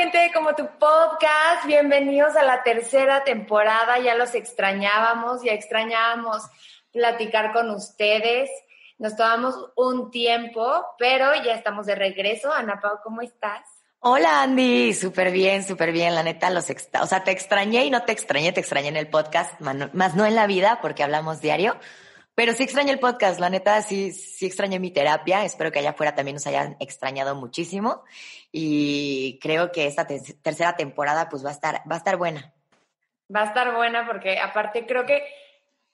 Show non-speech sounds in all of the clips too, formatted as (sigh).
Gente de Como Tu Podcast? Bienvenidos a la tercera temporada. Ya los extrañábamos, ya extrañábamos platicar con ustedes. Nos tomamos un tiempo, pero ya estamos de regreso. Ana Pau, ¿cómo estás? Hola Andy, súper bien, súper bien. La neta, los extra... o sea, te extrañé y no te extrañé, te extrañé en el podcast, más no en la vida porque hablamos diario. Pero sí extrañé el podcast, la neta, sí, sí extrañé mi terapia. Espero que allá afuera también nos hayan extrañado muchísimo. Y creo que esta tercera temporada pues va a estar, va a estar buena. Va a estar buena porque aparte creo que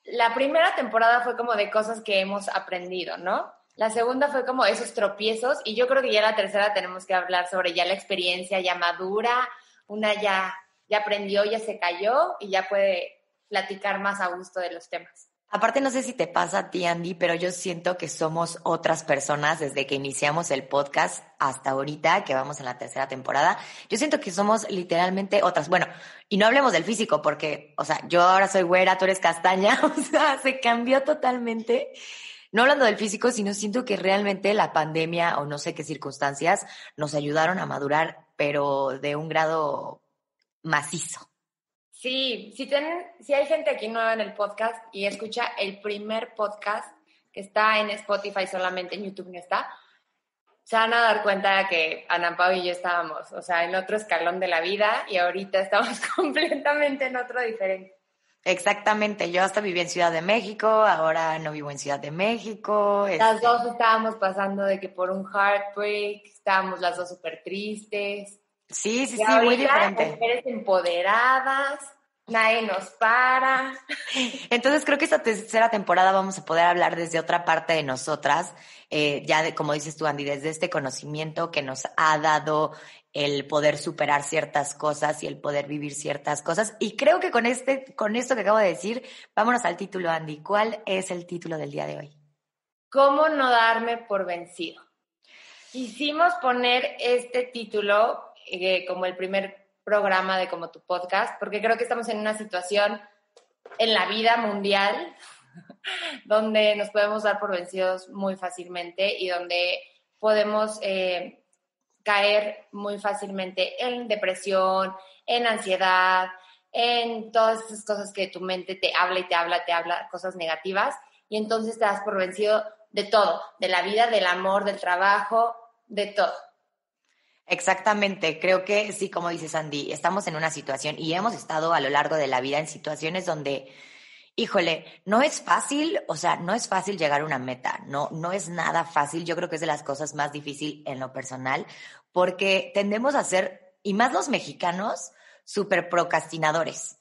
la primera temporada fue como de cosas que hemos aprendido, ¿no? La segunda fue como esos tropiezos y yo creo que ya la tercera tenemos que hablar sobre ya la experiencia ya madura, una ya, ya aprendió, ya se cayó y ya puede platicar más a gusto de los temas. Aparte, no sé si te pasa a ti, Andy, pero yo siento que somos otras personas desde que iniciamos el podcast hasta ahorita, que vamos en la tercera temporada. Yo siento que somos literalmente otras. Bueno, y no hablemos del físico, porque, o sea, yo ahora soy güera, tú eres castaña, (laughs) o sea, se cambió totalmente no hablando del físico, sino siento que realmente la pandemia o no sé qué circunstancias nos ayudaron a madurar, pero de un grado macizo. Sí, si, tienen, si hay gente aquí nueva en el podcast y escucha el primer podcast que está en Spotify solamente, en YouTube no está, se van a dar cuenta de que Ana Pau y yo estábamos, o sea, en otro escalón de la vida y ahorita estamos (laughs) completamente en otro diferente. Exactamente, yo hasta viví en Ciudad de México, ahora no vivo en Ciudad de México. Las este dos estábamos pasando de que por un heartbreak, estábamos las dos súper tristes. Sí, sí, sí, muy diferente. Mujeres empoderadas, nadie nos para. Entonces creo que esta tercera temporada vamos a poder hablar desde otra parte de nosotras, eh, ya de, como dices tú, Andy, desde este conocimiento que nos ha dado el poder superar ciertas cosas y el poder vivir ciertas cosas. Y creo que con, este, con esto que acabo de decir, vámonos al título, Andy. ¿Cuál es el título del día de hoy? ¿Cómo no darme por vencido? Quisimos poner este título eh, como el primer programa de como tu podcast, porque creo que estamos en una situación en la vida mundial (laughs) donde nos podemos dar por vencidos muy fácilmente y donde podemos eh, caer muy fácilmente en depresión, en ansiedad, en todas esas cosas que tu mente te habla y te habla, te habla cosas negativas y entonces te das por vencido de todo, de la vida, del amor, del trabajo, de todo. Exactamente, creo que sí, como dices Andy, estamos en una situación y hemos estado a lo largo de la vida en situaciones donde híjole, no es fácil, o sea, no es fácil llegar a una meta, no, no es nada fácil. Yo creo que es de las cosas más difíciles en lo personal, porque tendemos a ser, y más los mexicanos, súper procrastinadores.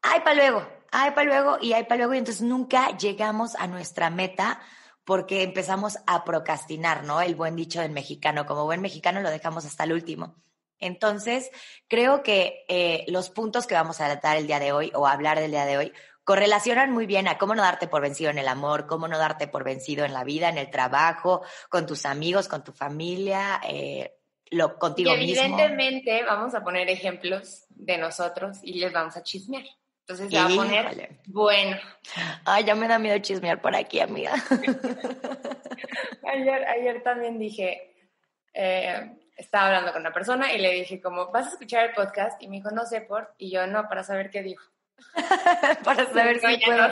Ay, para luego, ay, para luego, y ay, para luego, y entonces nunca llegamos a nuestra meta porque empezamos a procrastinar, ¿no? El buen dicho del mexicano, como buen mexicano lo dejamos hasta el último. Entonces, creo que eh, los puntos que vamos a tratar el día de hoy o hablar del día de hoy correlacionan muy bien a cómo no darte por vencido en el amor, cómo no darte por vencido en la vida, en el trabajo, con tus amigos, con tu familia, eh, lo, contigo y evidentemente vamos a poner ejemplos de nosotros y les vamos a chismear. Entonces ya va a poner bueno. Ay, ya me da miedo chismear por aquí, amiga. (laughs) ayer, ayer también dije, eh, estaba hablando con una persona y le dije como, ¿vas a escuchar el podcast? Y me dijo, no sé por, y yo no, para saber qué dijo. (laughs) Para saber si puedo.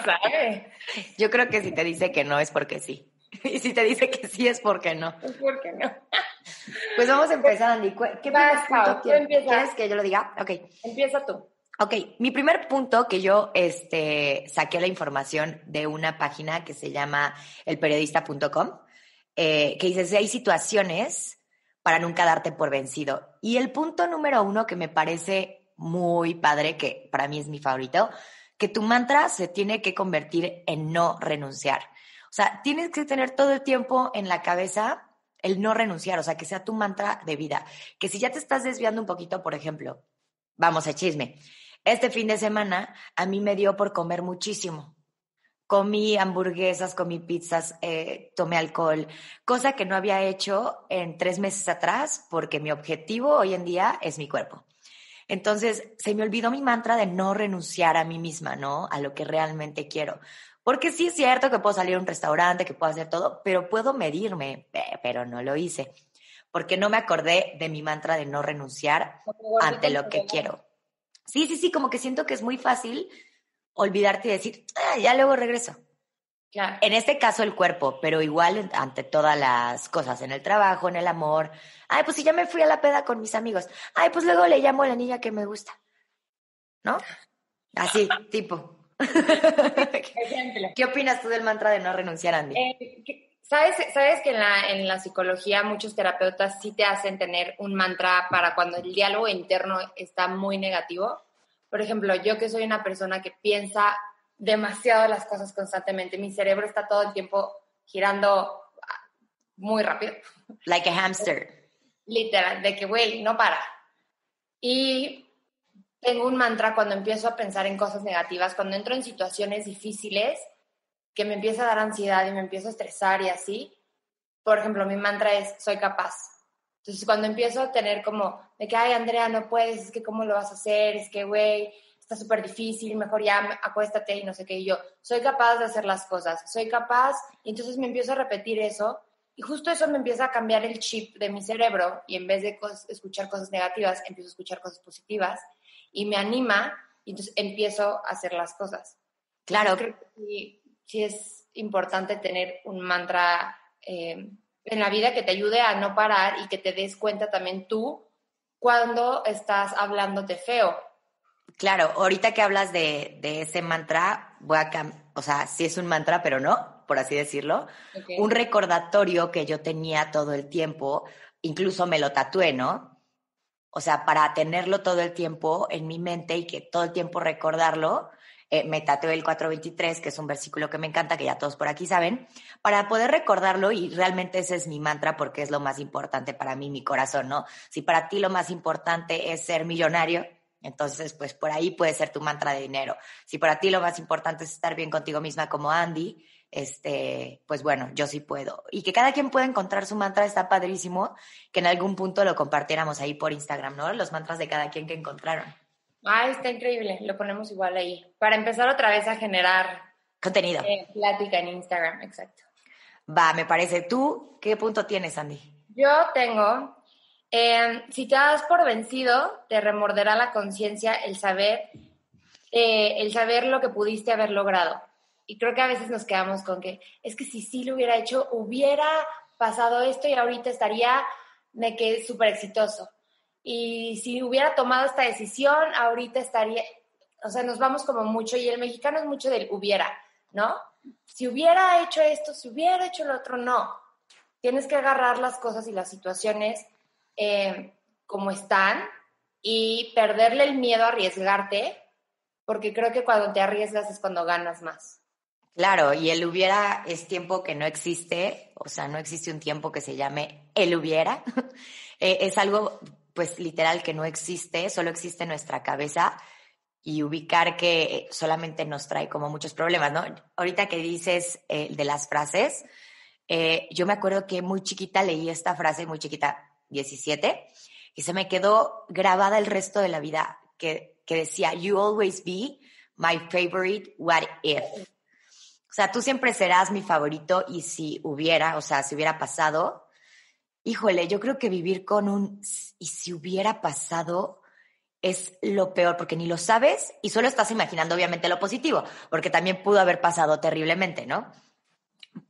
Yo creo que si te dice que no es porque sí. (laughs) Y si te dice que sí es porque no. Es porque no. Pues vamos a empezar, Andy. ¿Qué Vas, quieres, que yo lo diga? Ok. Empieza tú. Ok, mi primer punto que yo este, saqué la información de una página que se llama elperiodista.com, eh, que dice, hay situaciones para nunca darte por vencido. Y el punto número uno que me parece muy padre, que para mí es mi favorito, que tu mantra se tiene que convertir en no renunciar. O sea, tienes que tener todo el tiempo en la cabeza el no renunciar, o sea, que sea tu mantra de vida. Que si ya te estás desviando un poquito, por ejemplo, vamos a chisme. Este fin de semana a mí me dio por comer muchísimo. Comí hamburguesas, comí pizzas, eh, tomé alcohol, cosa que no había hecho en tres meses atrás porque mi objetivo hoy en día es mi cuerpo. Entonces, se me olvidó mi mantra de no renunciar a mí misma, ¿no? A lo que realmente quiero. Porque sí es cierto que puedo salir a un restaurante, que puedo hacer todo, pero puedo medirme, pero no lo hice. Porque no me acordé de mi mantra de no renunciar ante lo que quiero. Sí, sí, sí, como que siento que es muy fácil olvidarte y decir, ah, ya luego regreso. En este caso el cuerpo, pero igual ante todas las cosas, en el trabajo, en el amor. Ay, pues si ya me fui a la peda con mis amigos. Ay, pues luego le llamo a la niña que me gusta. ¿No? (laughs) Así, tipo. (laughs) ¿Qué opinas tú del mantra de no renunciar, Andy? Eh, ¿sabes, sabes que en la, en la psicología muchos terapeutas sí te hacen tener un mantra para cuando el diálogo interno está muy negativo? Por ejemplo, yo que soy una persona que piensa demasiado las cosas constantemente. Mi cerebro está todo el tiempo girando ah, muy rápido. Like a hamster. (laughs) Literal, de que, güey, no para. Y tengo un mantra cuando empiezo a pensar en cosas negativas, cuando entro en situaciones difíciles, que me empieza a dar ansiedad y me empiezo a estresar y así. Por ejemplo, mi mantra es, soy capaz. Entonces, cuando empiezo a tener como, de que, ay, Andrea, no puedes, es que cómo lo vas a hacer, es que, güey, está súper difícil, mejor ya acuéstate y no sé qué. Y yo, soy capaz de hacer las cosas, soy capaz. Y entonces me empiezo a repetir eso. Y justo eso me empieza a cambiar el chip de mi cerebro. Y en vez de escuchar cosas negativas, empiezo a escuchar cosas positivas. Y me anima. Y entonces empiezo a hacer las cosas. Claro. creo que sí, es importante tener un mantra eh, en la vida que te ayude a no parar y que te des cuenta también tú cuando estás hablándote feo Claro, ahorita que hablas de, ese mantra, voy a o sea, sí es un mantra, pero no, por así decirlo. Un recordatorio que yo tenía todo el tiempo, incluso me lo tatué, ¿no? O sea, para tenerlo todo el tiempo en mi mente y que todo el tiempo recordarlo, eh, me tatué el 423, que es un versículo que me encanta, que ya todos por aquí saben, para poder recordarlo y realmente ese es mi mantra porque es lo más importante para mí, mi corazón, ¿no? Si para ti lo más importante es ser millonario, entonces, pues por ahí puede ser tu mantra de dinero. Si para ti lo más importante es estar bien contigo misma como Andy, este, pues bueno, yo sí puedo. Y que cada quien pueda encontrar su mantra está padrísimo, que en algún punto lo compartiéramos ahí por Instagram, ¿no? Los mantras de cada quien que encontraron. Ah, está increíble, lo ponemos igual ahí. Para empezar otra vez a generar contenido. Eh, plática en Instagram, exacto. Va, me parece. ¿Tú qué punto tienes, Andy? Yo tengo Em, si te das por vencido, te remorderá la conciencia el saber, eh, el saber lo que pudiste haber logrado. Y creo que a veces nos quedamos con que es que si sí lo hubiera hecho, hubiera pasado esto y ahorita estaría de que súper exitoso. Y si hubiera tomado esta decisión, ahorita estaría, o sea, nos vamos como mucho, y el mexicano es mucho del hubiera, ¿no? Si hubiera hecho esto, si hubiera hecho lo otro, no. Tienes que agarrar las cosas y las situaciones eh, como están y perderle el miedo a arriesgarte, porque creo que cuando te arriesgas es cuando ganas más. Claro, y el hubiera es tiempo que no existe, o sea, no existe un tiempo que se llame el hubiera. (laughs) Eh, es algo, pues, literal que no existe, solo existe en nuestra cabeza y ubicar que solamente nos trae como muchos problemas, ¿no? Ahorita que dices eh, de las frases, yo me acuerdo que muy chiquita leí esta frase, muy chiquita, 17, y se me quedó grabada el resto de la vida, que, que decía, You always be my favorite, what if. O sea, tú siempre serás mi favorito y si hubiera, o sea, si hubiera pasado, híjole, yo creo que vivir con un y si hubiera pasado es lo peor porque ni lo sabes y solo estás imaginando obviamente lo positivo, porque también pudo haber pasado terriblemente, ¿no?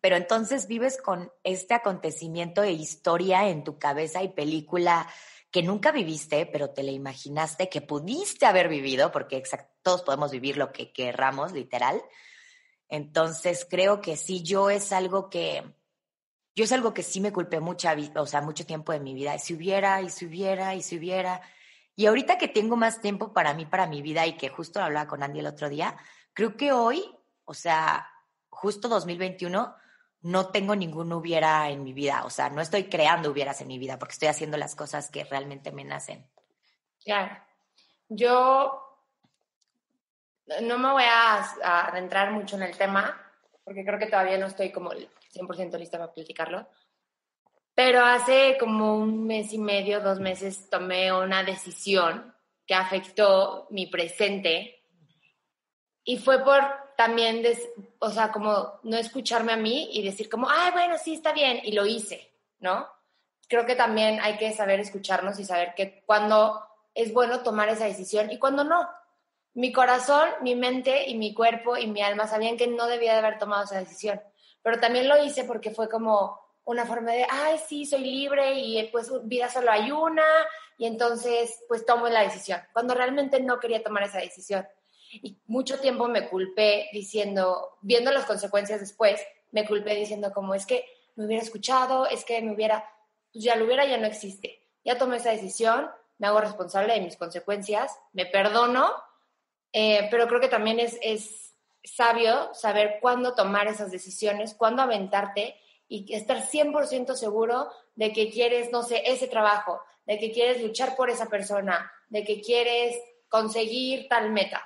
pero entonces vives con este acontecimiento e historia en tu cabeza y película que nunca viviste, pero te la imaginaste que pudiste haber vivido, porque todos podemos vivir lo que querramos, literal. Entonces creo que sí, yo es algo que, yo es algo que sí me culpé mucha, o sea, mucho tiempo de mi vida. Y si hubiera, y si hubiera, y si hubiera. Y ahorita que tengo más tiempo para mí, para mi vida, y que justo hablaba con Andy el otro día, creo que hoy, o sea, justo 2021, no tengo ningún hubiera en mi vida, o sea, no estoy creando hubieras en mi vida porque estoy haciendo las cosas que realmente me nacen. Claro. Yo no me voy a adentrar mucho en el tema porque creo que todavía no estoy como 100% lista para platicarlo. Pero hace como un mes y medio, dos meses, tomé una decisión que afectó mi presente y fue por también, o sea, como no escucharme a mí y decir como, ay, bueno, sí, está bien, y lo hice, ¿no? Creo que también hay que saber escucharnos y saber que cuando es bueno tomar esa decisión y cuando no. Mi corazón, mi mente y mi cuerpo y mi alma sabían que no debía de haber tomado esa decisión, pero también lo hice porque fue como una forma de, ay, sí, soy libre y pues vida solo hay una y entonces pues tomo la decisión, cuando realmente no quería tomar esa decisión. Y mucho tiempo me culpé diciendo, viendo las consecuencias después, me culpé diciendo como es que me hubiera escuchado, es que me hubiera, pues ya lo hubiera, ya no existe. Ya tomé esa decisión, me hago responsable de mis consecuencias, me perdono, eh, pero creo que también es, es sabio saber cuándo tomar esas decisiones, cuándo aventarte y estar 100% seguro de que quieres, no sé, ese trabajo, de que quieres luchar por esa persona, de que quieres conseguir tal meta.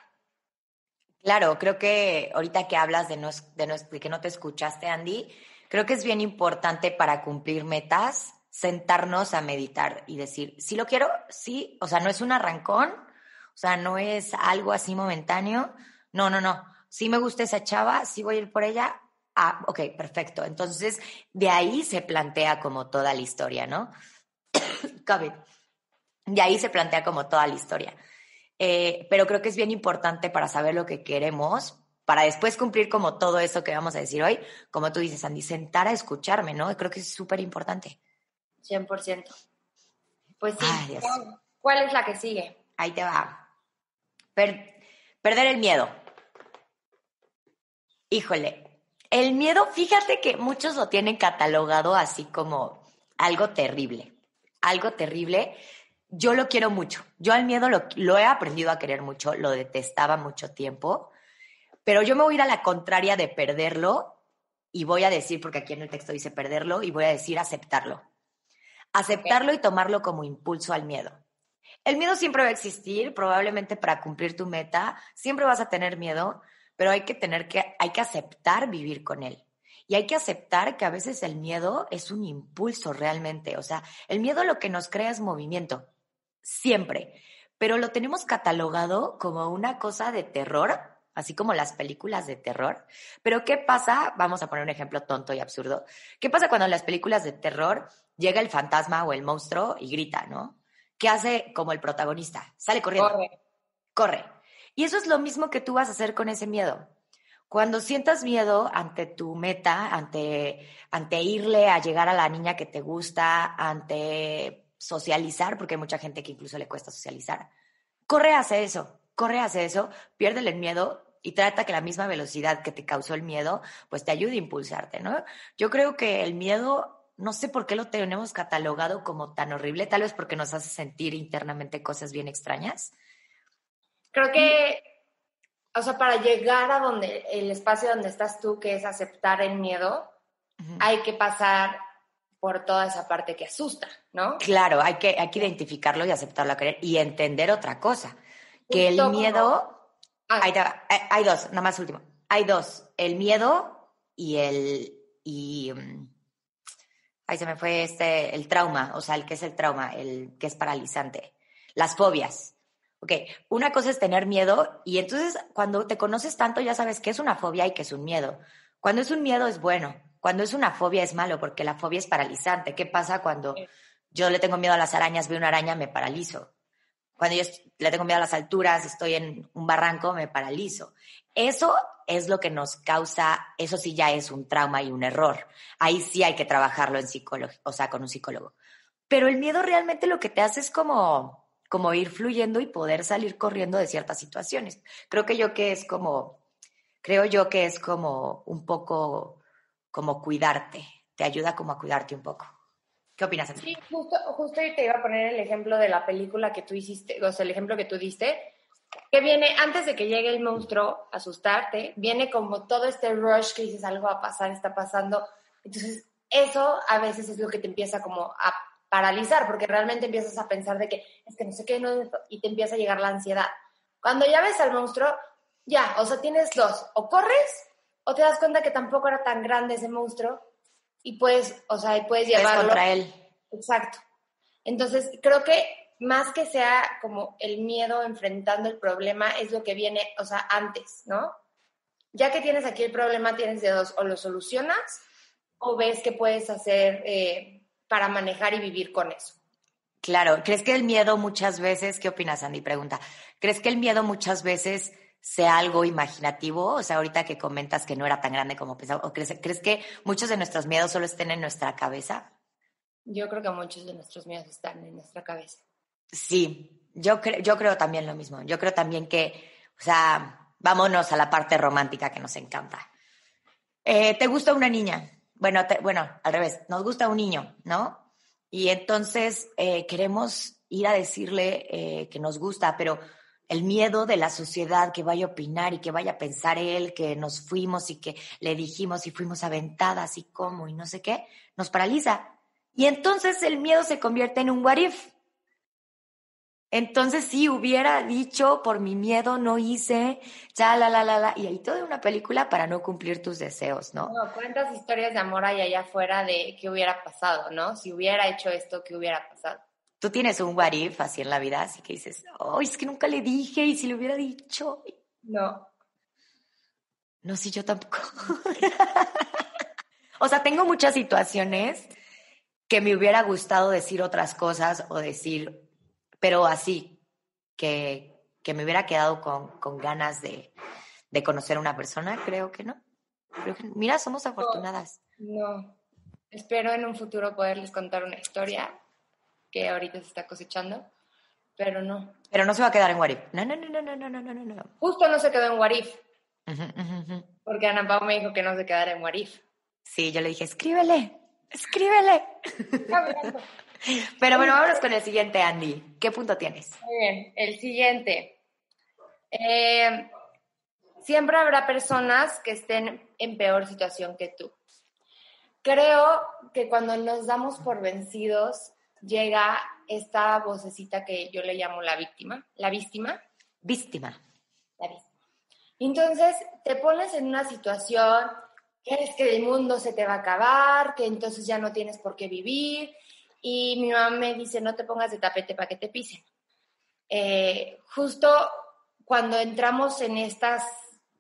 Claro, creo que ahorita que hablas de, no, de, que no te escuchaste, Andy, creo que es bien importante para cumplir metas sentarnos a meditar y decir, si lo quiero, sí, o sea, no es un arrancón, o sea, no es algo así momentáneo, no, no, no, si me gusta esa chava, sí voy a ir por ella, ah, ok, perfecto, entonces de ahí se plantea como toda la historia, ¿no? (coughs) COVID. De ahí se plantea como toda la historia. Eh, pero creo que es bien importante para saber lo que queremos, para después cumplir como todo eso que vamos a decir hoy, como tú dices, Andy, sentar a escucharme, ¿no? Creo que es súper importante. 100%. Pues sí. ¿Cuál es la que sigue? Ahí te va. perder el miedo. Híjole, el miedo, fíjate que muchos lo tienen catalogado así como algo terrible, algo terrible yo lo quiero mucho. Yo al miedo lo, he aprendido a querer mucho, lo detestaba mucho tiempo, pero yo me voy a ir a la contraria de perderlo y voy a decir, porque aquí en el texto dice perderlo, y voy a decir aceptarlo. Aceptarlo y tomarlo como impulso al miedo. El miedo siempre va a existir, probablemente para cumplir tu meta, siempre vas a tener miedo, pero hay que tener que, hay que aceptar vivir con él. Y hay que aceptar que a veces el miedo es un impulso realmente. O sea, el miedo lo que nos crea es movimiento siempre, pero lo tenemos catalogado como una cosa de terror, así como las películas de terror. Pero ¿qué pasa? Vamos a poner un ejemplo tonto y absurdo. ¿Qué pasa cuando en las películas de terror llega el fantasma o el monstruo y grita, ¿no? ¿Qué hace como el protagonista? Sale corriendo. Corre. Corre. Y eso es lo mismo que tú vas a hacer con ese miedo. Cuando sientas miedo ante tu meta, ante, ante irle a llegar a la niña que te gusta, ante socializar, porque hay mucha gente que incluso le cuesta socializar. Corre hacia eso, corre hacia eso, piérdele el miedo y trata que la misma velocidad que te causó el miedo, pues te ayude a impulsarte, ¿no? Yo creo que el miedo, no sé por qué lo tenemos catalogado como tan horrible, tal vez porque nos hace sentir internamente cosas bien extrañas. Creo que, o sea, para llegar a donde, el espacio donde estás tú, que es aceptar el miedo, hay que pasar por toda esa parte que asusta, ¿no? Claro, hay que, hay que identificarlo y aceptarlo a querer y entender otra cosa, que el miedo... Ah. Eh, hay, dos, nada más último. Hay dos, el miedo y el... Y, mm, ahí se me fue este, el trauma, o sea, el que es el trauma, el que es paralizante. Las fobias. Ok, una cosa es tener miedo y entonces cuando te conoces tanto ya sabes qué es una fobia y qué es un miedo. Cuando es un miedo es bueno, cuando es una fobia es malo porque la fobia es paralizante. ¿Qué pasa cuando yo le tengo miedo a las arañas, veo una araña, me paralizo? Cuando yo le tengo miedo a las alturas, estoy en un barranco, me paralizo. Eso es lo que nos causa, eso sí ya es un trauma y un error. Ahí sí hay que trabajarlo en psicología, o sea, con un psicólogo. Pero el miedo realmente lo que te hace es como, como ir fluyendo y poder salir corriendo de ciertas situaciones. Creo que yo que es como, creo yo que es como un poco como cuidarte, te ayuda como a cuidarte un poco. ¿Qué opinas? Sí, justo, justo te iba a poner el ejemplo de la película que tú hiciste, o sea, el ejemplo que tú diste, que viene antes de que llegue el monstruo, asustarte, viene como todo este rush que dices, algo va a pasar, está pasando, Entonces, eso a veces es lo que te empieza como a paralizar, porque realmente empiezas a pensar de que es que no sé qué, no, y te empieza a llegar la ansiedad. Cuando ya ves al monstruo, ya, o sea, tienes dos, o corres o te das cuenta que tampoco era tan grande ese monstruo y puedes, o sea, y puedes llevarlo. contra él. Exacto. Entonces, creo que más que sea como el miedo enfrentando el problema, es lo que viene, o sea, antes, ¿no? Ya que tienes aquí el problema, tienes de dos, o lo solucionas o ves qué puedes hacer eh, para manejar y vivir con eso. Claro, ¿crees que el miedo muchas veces, qué opinas Andy? Pregunta, ¿crees que el miedo muchas veces sea algo imaginativo? O sea, ahorita que comentas que no era tan grande como pensaba, ¿o crees, crees que muchos de nuestros miedos solo estén en nuestra cabeza? Yo creo que muchos de nuestros miedos están en nuestra cabeza. Sí, yo, yo creo también lo mismo. Yo creo también que, o sea, vámonos a la parte romántica que nos encanta. Eh, ¿Te gusta una niña? Bueno, bueno, al revés, nos gusta un niño, ¿no? Y entonces eh, queremos ir a decirle eh, que nos gusta, pero el miedo de la sociedad que vaya a opinar y que vaya a pensar él que nos fuimos y que le dijimos y fuimos aventadas y cómo y no sé qué, nos paraliza. Y entonces el miedo se convierte en un what if. Entonces, si hubiera dicho, por mi miedo no hice, ya, la, la, la, la, y ahí toda una película para no cumplir tus deseos, ¿no? No, cuántas historias de amor hay allá afuera de qué hubiera pasado, ¿no? Si hubiera hecho esto, ¿qué hubiera pasado? Tú tienes un what if así en la vida, así que dices, oh, es que nunca le dije, y si le hubiera dicho. No. No, sí, yo tampoco. (laughs) o sea, tengo muchas situaciones que me hubiera gustado decir otras cosas o decir pero así, que, que me hubiera quedado con, con ganas de, de, conocer a una persona, creo que no. Mira, somos afortunadas. No, espero en un futuro poderles contar una historia que ahorita se está cosechando, pero no. Pero no se va a quedar en Warif. No, no, no, no, no, no, no, no. Justo no se quedó en Warif. Porque Ana Pau me dijo que no se quedara en Warif. Sí, yo le dije, escríbele, escríbele. (laughs) (laughs) Pero bueno, vámonos con el siguiente, Andy. ¿Qué punto tienes? Muy bien, el siguiente. Eh, siempre habrá personas que estén en peor situación que tú. Creo que cuando nos damos por vencidos, llega esta vocecita que yo le llamo la víctima, la víctima. Víctima. La víctima. Entonces, te pones en una situación que es que el mundo se te va a acabar, que entonces ya no tienes por qué vivir, y mi mamá me dice, no te pongas de tapete para que te pisen. Eh, justo cuando entramos en estas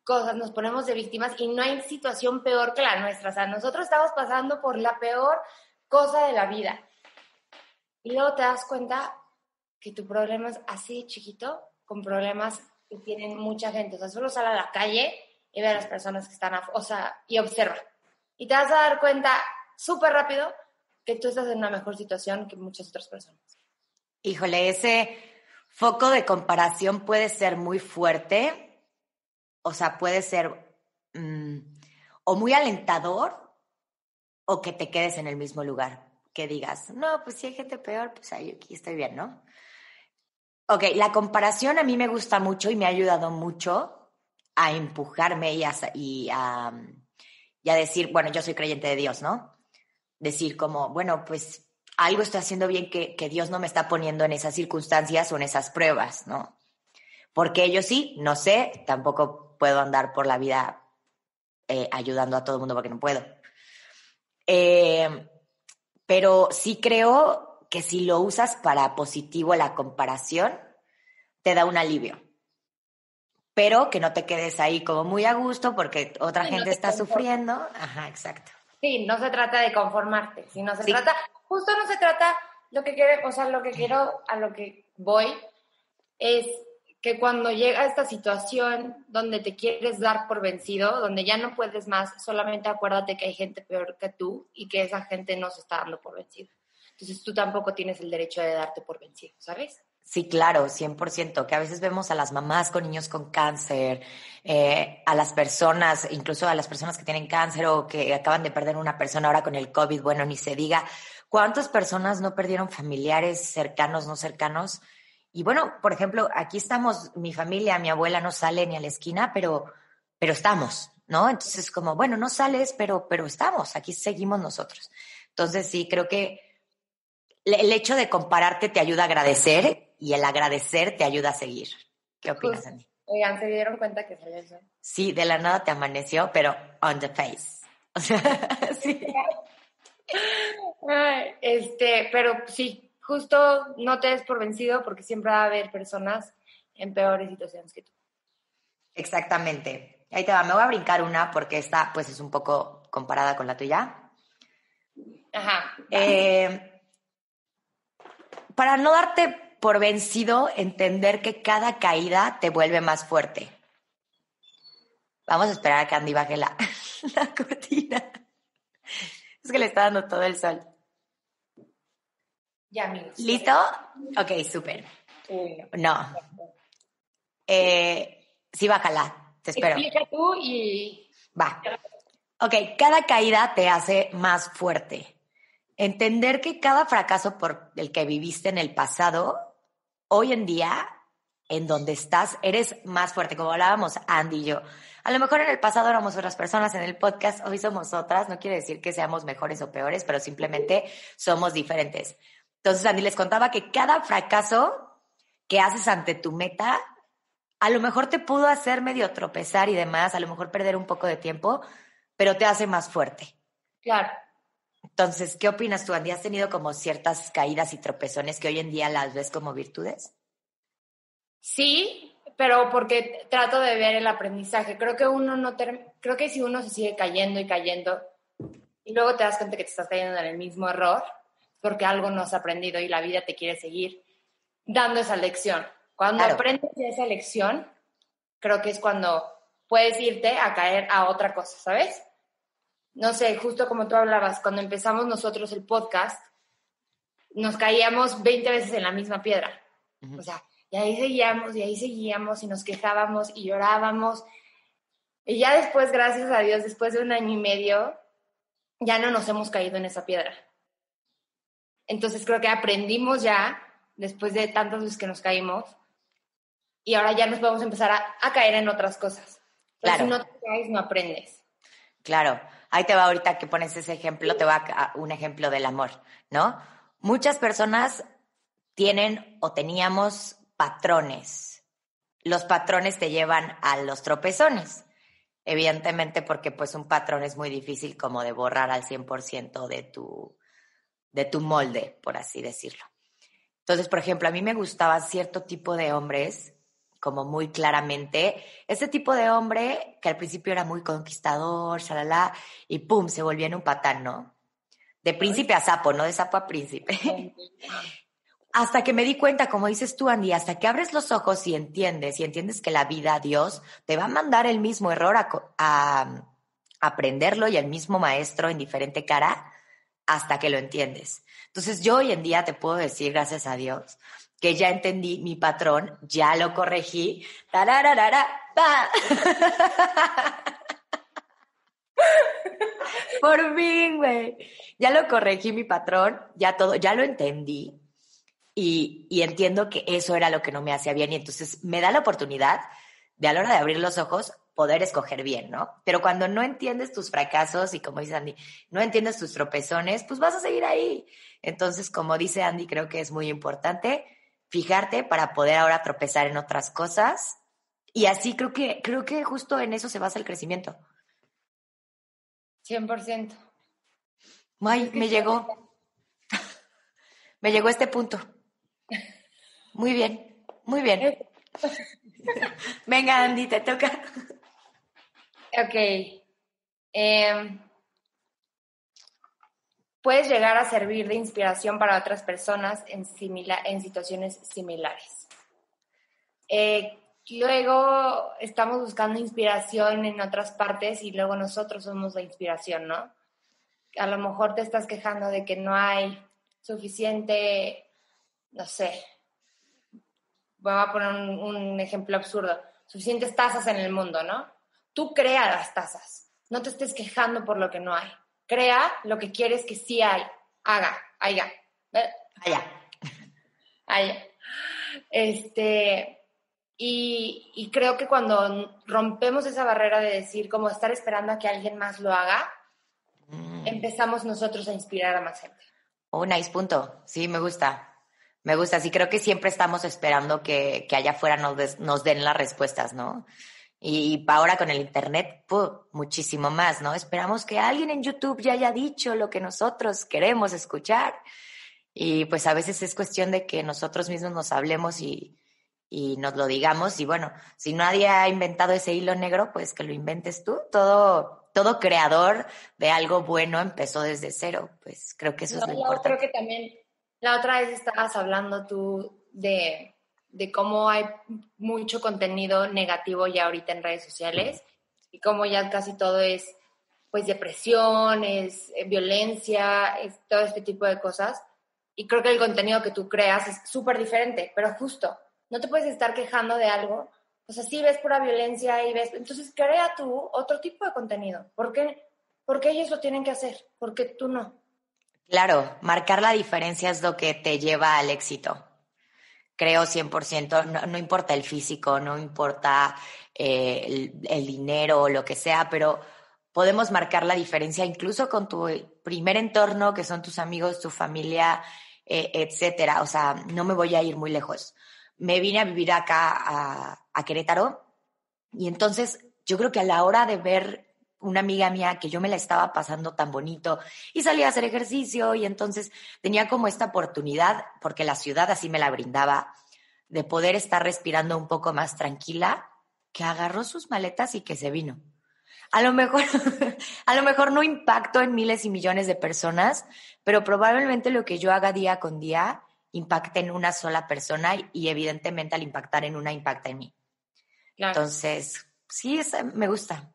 cosas nos ponemos de víctimas y no hay situación peor que la nuestra. O sea, nosotros estamos pasando por la peor cosa de la vida. Y luego te das cuenta que tu problema es así chiquito, con problemas que tienen mucha gente. O sea, solo sale a la calle y ve a las personas que están, o sea, y observa. Y te vas a dar cuenta súper rápido que tú estás en una mejor situación que muchas otras personas. Híjole, ese foco de comparación puede ser muy fuerte, o sea, puede ser mm, o muy alentador o que te quedes en el mismo lugar, que digas, no, pues si hay gente peor, pues ahí aquí estoy bien, ¿no? Ok, la comparación a mí me gusta mucho y me ha ayudado mucho a empujarme y a, y a decir, bueno, yo soy creyente de Dios, ¿no? Decir como, bueno, pues algo estoy haciendo bien que, Dios no me está poniendo en esas circunstancias o en esas pruebas, ¿no? Porque yo sí, no sé, tampoco puedo andar por la vida eh, ayudando a todo el mundo porque no puedo. Eh, pero sí creo que si lo usas para positivo la comparación, te da un alivio. Pero que no te quedes ahí como muy a gusto porque otra gente está sufriendo. Ajá, exacto. Sí, no se trata de conformarte, sino se trata, justo no se trata, lo que quiero, o sea, lo que quiero, a lo que voy, es que cuando llega esta situación donde te quieres dar por vencido, donde ya no puedes más, solamente acuérdate que hay gente peor que tú y que esa gente no se está dando por vencido. Entonces tú tampoco tienes el derecho de darte por vencido, ¿sabes? Sí, claro, 100%, que a veces vemos a las mamás con niños con cáncer, eh, a las personas, incluso a las personas que tienen cáncer o que acaban de perder una persona ahora con el COVID, bueno, ni se diga, ¿cuántas personas no perdieron familiares cercanos, no cercanos? Y bueno, por ejemplo, aquí estamos, mi familia, mi abuela no sale ni a la esquina, pero, pero estamos, ¿no? Entonces, como, bueno, no sales, pero, pero estamos, aquí seguimos nosotros. Entonces, sí, creo que el hecho de compararte te ayuda a agradecer y el agradecer te ayuda a seguir. ¿Qué opinas, Andy? Oigan, ¿se dieron cuenta que salió eso? Sí, de la nada te amaneció, pero on the face. (laughs) O sea, (laughs) sí. este, pero sí, justo no te des por vencido porque siempre va a haber personas en peores situaciones que tú. Exactamente. Ahí te va, me voy a brincar una porque esta pues es un poco comparada con la tuya. Ajá. Eh, para no darte por vencido, entender que cada caída te vuelve más fuerte. Vamos a esperar a que Andy baje la, (laughs) la cortina. Es que le está dando todo el sol. Ya, amigos. ¿Listo? Ok, súper. No. Eh, sí, bájala. Te espero. Explica tú y... Va. Ok, cada caída te hace más fuerte. Entender que cada fracaso por el que viviste en el pasado, hoy en día, en donde estás, eres más fuerte. Como hablábamos Andy y yo. A lo mejor en el pasado éramos otras personas en el podcast, hoy somos otras. No quiere decir que seamos mejores o peores, pero simplemente somos diferentes. Entonces, Andy les contaba que cada fracaso que haces ante tu meta, a lo mejor te pudo hacer medio tropezar y demás, a lo mejor perder un poco de tiempo, pero te hace más fuerte. Claro. Entonces, ¿qué opinas tú, Andy? ¿Has tenido como ciertas caídas y tropezones que hoy en día las ves como virtudes? Sí, pero porque trato de ver el aprendizaje. Creo que uno no creo que si uno se sigue cayendo y cayendo y luego te das cuenta que te estás cayendo en el mismo error, porque algo no has aprendido y la vida te quiere seguir dando esa lección. Cuando aprendes esa lección, creo que es cuando puedes irte a caer a otra cosa, ¿sabes? No sé, justo como tú hablabas, cuando empezamos nosotros el podcast, nos caíamos 20 veces en la misma piedra. O sea, y ahí seguíamos, y ahí seguíamos, y nos quejábamos, y llorábamos. Y ya después, gracias a Dios, después de un año y medio, ya no nos hemos caído en esa piedra. Entonces creo que aprendimos ya, después de tantas veces que nos caímos, y ahora ya nos podemos empezar a, caer en otras cosas. claro. Si no te caes, no aprendes. Claro. Ahí te va ahorita que pones ese ejemplo, te va a un ejemplo del amor, ¿no? Muchas personas tienen o teníamos patrones. Los patrones te llevan a los tropezones. Evidentemente porque pues un patrón es muy difícil como de borrar al 100% de tu, de tu molde, por así decirlo. Entonces, por ejemplo, a mí me gustaba cierto tipo de hombres, como muy claramente, ese tipo de hombre que al principio era muy conquistador, shalala, y pum, se volvía en un patán, ¿no? De príncipe a sapo, no de sapo a príncipe. (laughs) hasta que me di cuenta, como dices tú, Andy, hasta que abres los ojos y entiendes, y entiendes que la vida, Dios, te va a mandar el mismo error a, a aprenderlo y el mismo maestro en diferente cara, hasta que lo entiendes. Entonces yo hoy en día te puedo decir, gracias a Dios, que ya entendí mi patrón, ya lo corregí. (laughs) Por fin, güey. Ya lo corregí mi patrón, ya todo, ya lo entendí. Y, y, entiendo que eso era lo que no me hacía bien. Y entonces me da la oportunidad de a la hora de abrir los ojos poder escoger bien, ¿no? Pero cuando no entiendes tus fracasos y como dice Andy, no entiendes tus tropezones, pues vas a seguir ahí. Entonces, como dice Andy, creo que es muy importante fijarte para poder ahora tropezar en otras cosas. Y así creo que, creo que justo en eso se basa el crecimiento. 100%. Ay, me llegó. (laughs) me llegó este punto. Muy bien, muy bien. (laughs) Venga, Andy, te toca. Ok. Em, puedes llegar a servir de inspiración para otras personas en, en situaciones similares. Eh, luego estamos buscando inspiración en otras partes y luego nosotros somos la inspiración, ¿no? A lo mejor te estás quejando de que no hay suficiente, no sé, voy a poner un ejemplo absurdo, suficientes tazas en el mundo, ¿no? Tú crea las tazas. No te estés quejando por lo que no hay. Crea lo que quieres que sí hay. Haga, haya. Haya. Haya. Este, Y, creo que cuando rompemos esa barrera de decir, como estar esperando a que alguien más lo haga, mm. empezamos nosotros a inspirar a más gente. Oh, nice punto. Sí, me gusta. Me gusta. Sí, creo que siempre estamos esperando que, que allá afuera nos, nos den las respuestas, ¿no? Y ahora con el Internet, muchísimo más, ¿no? Esperamos que alguien en YouTube ya haya dicho lo que nosotros queremos escuchar. Y pues a veces es cuestión de que nosotros mismos nos hablemos y, y nos lo digamos. Y bueno, si nadie ha inventado ese hilo negro, pues que lo inventes tú. Todo, todo creador de algo bueno empezó desde cero. Pues creo que eso es lo importante. Creo que también la otra vez estabas hablando tú de, de cómo hay mucho contenido negativo ya ahorita en redes sociales y cómo ya casi todo es pues depresión, es eh, violencia, es todo este tipo de cosas. Y creo que el contenido que tú creas es súper diferente, pero justo no te puedes estar quejando de algo. O sea, si ves pura violencia y ves, entonces crea tú otro tipo de contenido. ¿Por qué? Porque ellos lo tienen que hacer, porque tú no. Claro, marcar la diferencia es lo que te lleva al éxito. Creo 100%, no, no importa el físico, no importa eh, el, el dinero o lo que sea, pero podemos marcar la diferencia incluso con tu primer entorno, que son tus amigos, tu familia, eh, etcétera. O sea, no me voy a ir muy lejos me vine a vivir acá a, Querétaro y entonces yo creo que a la hora de ver una amiga mía que yo me la estaba pasando tan bonito y salía a hacer ejercicio y entonces tenía como esta oportunidad, porque la ciudad así me la brindaba, de poder estar respirando un poco más tranquila, que agarró sus maletas y que se vino. A lo mejor, (laughs) a lo mejor no impacto en miles y millones de personas, pero probablemente lo que yo haga día con día impacte en una sola persona y evidentemente al impactar en una impacta en mí. Entonces, sí, me gusta.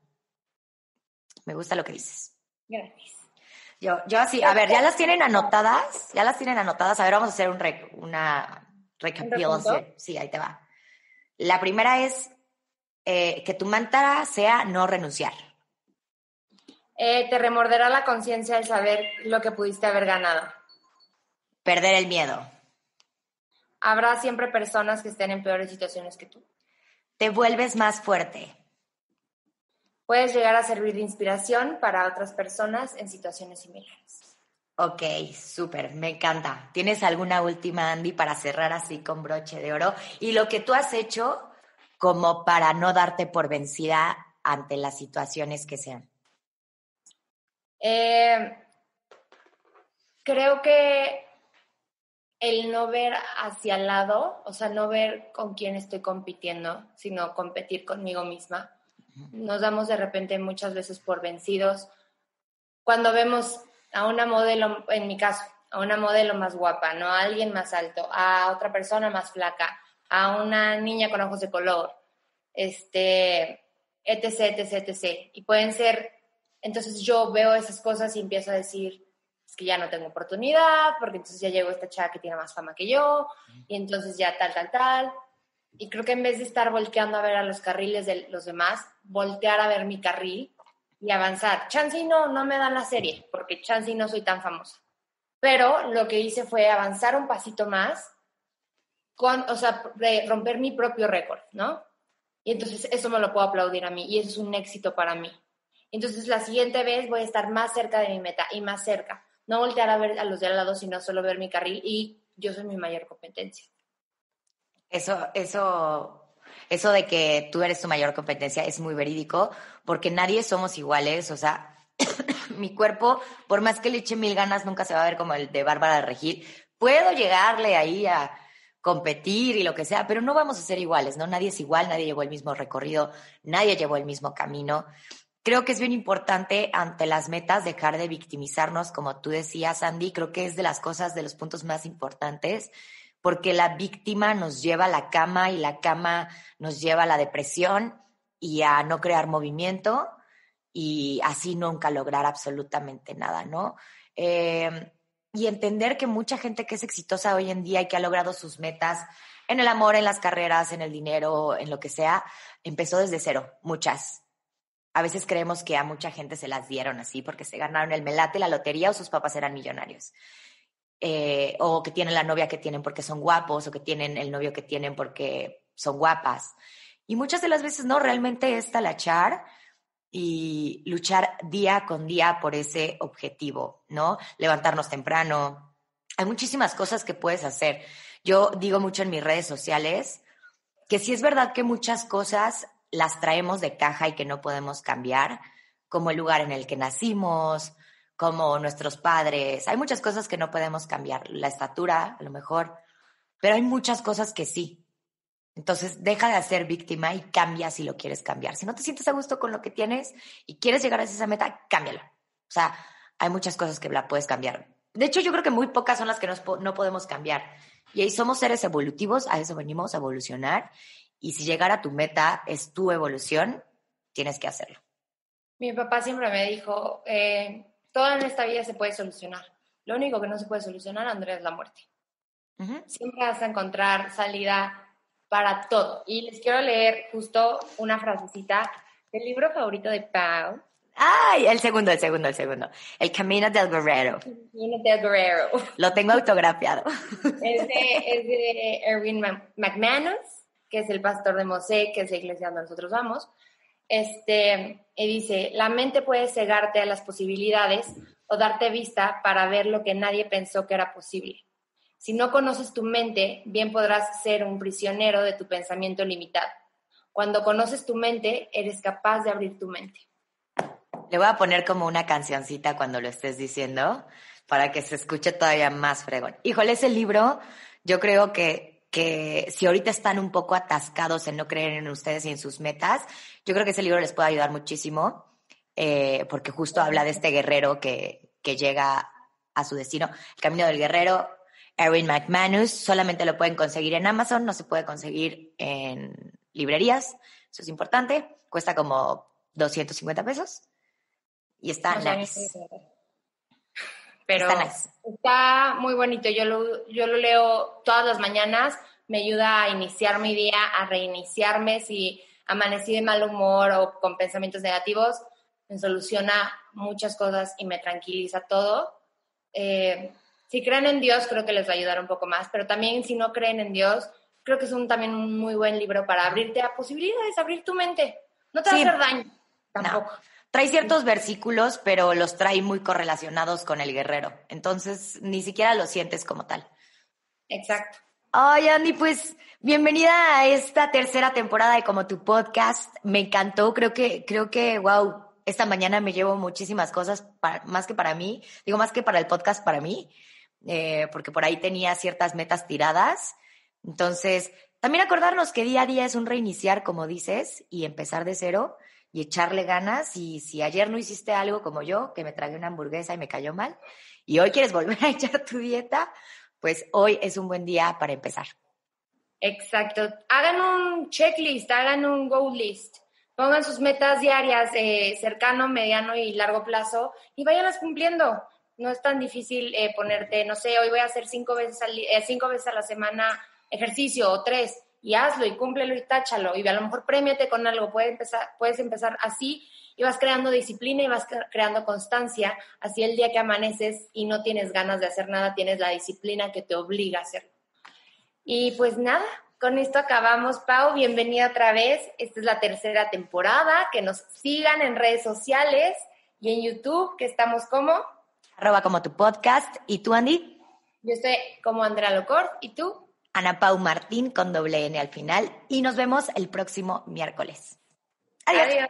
Me gusta lo que dices. Gracias. Yo, yo así, a ver, ya las tienen anotadas, ya las tienen anotadas. A ver, vamos a hacer un una recapitulación. Sí, ahí te va. La primera es eh, que tu mantra sea no renunciar. Eh, te remorderá la conciencia el saber lo que pudiste haber ganado. Perder el miedo habrá siempre personas que estén en peores situaciones que tú. Te vuelves más fuerte. Puedes llegar a servir de inspiración para otras personas en situaciones similares. Ok, súper, me encanta. ¿Tienes alguna última, Andy, para cerrar así con broche de oro? Y lo que tú has hecho como para no darte por vencida ante las situaciones que sean. Eh, creo que el no ver hacia el lado, o sea, no ver con quién estoy compitiendo, sino competir conmigo misma. Nos damos de repente muchas veces por vencidos. Cuando vemos a una modelo, en mi caso, a una modelo más guapa, no a alguien más alto, a otra persona más flaca, a una niña con ojos de color, este, etc, etc, etc. Y pueden ser, entonces yo veo esas cosas y empiezo a decir, es que ya no tengo oportunidad, porque entonces ya llegó esta chava que tiene más fama que yo, y entonces ya tal, tal, tal. Y creo que en vez de estar volteando a ver a los carriles de los demás, voltear a ver mi carril y avanzar. Chansey no, no me dan la serie, porque Chansey no soy tan famosa. Pero lo que hice fue avanzar un pasito más, con, o sea, romper mi propio récord, ¿no? Y entonces eso me lo puedo aplaudir a mí y eso es un éxito para mí. Entonces la siguiente vez voy a estar más cerca de mi meta y más cerca no voltear a ver a los de al lado, sino solo ver mi carril y yo soy mi mayor competencia. Eso, eso, eso de que tú eres tu mayor competencia es muy verídico, porque nadie somos iguales, o sea, (coughs) mi cuerpo, por más que le eche mil ganas, nunca se va a ver como el de Bárbara Regil. Puedo llegarle ahí a competir y lo que sea, pero no vamos a ser iguales, ¿no? Nadie es igual, nadie llevó el mismo recorrido, nadie llevó el mismo camino. Creo que es bien importante ante las metas dejar de victimizarnos, como tú decías, Andy. Creo que es de las cosas, de los puntos más importantes, porque la víctima nos lleva a la cama y la cama nos lleva a la depresión y a no crear movimiento y así nunca lograr absolutamente nada, ¿no? Eh, y entender que mucha gente que es exitosa hoy en día y que ha logrado sus metas en el amor, en las carreras, en el dinero, en lo que sea, empezó desde cero, muchas a veces creemos que a mucha gente se las dieron así porque se ganaron el melate, la lotería o sus papás eran millonarios. Eh, o que tienen la novia que tienen porque son guapos, o que tienen el novio que tienen porque son guapas. Y muchas de las veces no, realmente es talachar y luchar día con día por ese objetivo, ¿no? Levantarnos temprano. Hay muchísimas cosas que puedes hacer. Yo digo mucho en mis redes sociales que sí es verdad que muchas cosas las traemos de caja y que no podemos cambiar, como el lugar en el que nacimos, como nuestros padres. Hay muchas cosas que no podemos cambiar, la estatura a lo mejor, pero hay muchas cosas que sí. Entonces, deja de ser víctima y cambia si lo quieres cambiar. Si no te sientes a gusto con lo que tienes y quieres llegar a esa meta, cámbiala. O sea, hay muchas cosas que la puedes cambiar. De hecho, yo creo que muy pocas son las que no podemos cambiar. Y ahí somos seres evolutivos, a eso venimos a evolucionar. Y si llegar a tu meta es tu evolución, tienes que hacerlo. Mi papá siempre me dijo, eh, todo en esta vida se puede solucionar. Lo único que no se puede solucionar, Andrea, es la muerte. Siempre vas a encontrar salida para todo. Y les quiero leer justo una frasecita del libro favorito de Pau. Ay, el segundo, el segundo, el segundo. El Camino del Guerrero. El Camino del Guerrero. Lo tengo autografiado. Es de, es de Erwin McManus, que es el pastor de Mosé, que es la iglesia donde nosotros vamos este, y dice, la mente puede cegarte a las posibilidades o darte vista para ver lo que nadie pensó que era posible. Si no conoces tu mente, bien podrás ser un prisionero de tu pensamiento limitado. Cuando conoces tu mente, eres capaz de abrir tu mente. Le voy a poner como una cancioncita cuando lo estés diciendo para que se escuche todavía más fregón. Híjole, ese libro yo creo que que si ahorita están un poco atascados en no creer en ustedes y en sus metas, yo creo que ese libro les puede ayudar muchísimo, eh, porque justo habla de este guerrero que, que llega a su destino. El Camino del Guerrero, Erin McManus, solamente lo pueden conseguir en Amazon, no se puede conseguir en librerías, eso es importante, cuesta como 250 pesos. Y está nice. Pero está muy bonito, yo lo, yo lo leo todas las mañanas, me ayuda a iniciar mi día, a reiniciarme. Si amanecí de mal humor o con pensamientos negativos, me soluciona muchas cosas y me tranquiliza todo. Eh, si creen en Dios, creo que les va a ayudar un poco más, pero también si no creen en Dios, creo que es un, también un muy buen libro para abrirte a posibilidades, abrir tu mente. No te va a hacer daño tampoco. Trae ciertos versículos, pero los trae muy correlacionados con el guerrero. Entonces, ni siquiera lo sientes como tal. Exacto. Ay, Andy, pues bienvenida a esta tercera temporada de Como tu podcast. Me encantó, creo que, creo que, wow, esta mañana me llevo muchísimas cosas, más que para mí, digo más que para el podcast para mí, eh, porque por ahí tenía ciertas metas tiradas. Entonces, también acordarnos que día a día es un reiniciar, como dices, y empezar de cero y echarle ganas. Y si ayer no hiciste algo como yo, que me tragué una hamburguesa y me cayó mal, y hoy quieres (laughs) volver a echar tu dieta, pues hoy es un buen día para empezar. Exacto. Hagan un checklist, hagan un goal list. Pongan sus metas diarias, eh, cercano, mediano y largo plazo, y váyanlas cumpliendo. No es tan difícil eh, ponerte, no sé, hoy voy a hacer cinco veces, eh, cinco veces a la semana ejercicio o tres y hazlo y cúmplelo y táchalo y a lo mejor premiate con algo, puedes empezar, puedes empezar así y vas creando disciplina y vas creando constancia, así el día que amaneces y no tienes ganas de hacer nada, tienes la disciplina que te obliga a hacerlo. Y pues nada, con esto acabamos, Pau, bienvenida otra vez, esta es la tercera temporada, que nos sigan en redes sociales y en YouTube, que estamos como... Arroba como tu podcast, ¿y tú, Andy? Yo estoy como Andrea Locort, ¿y tú? Ana Pau Martín con doble N al final y nos vemos el próximo miércoles. Adiós.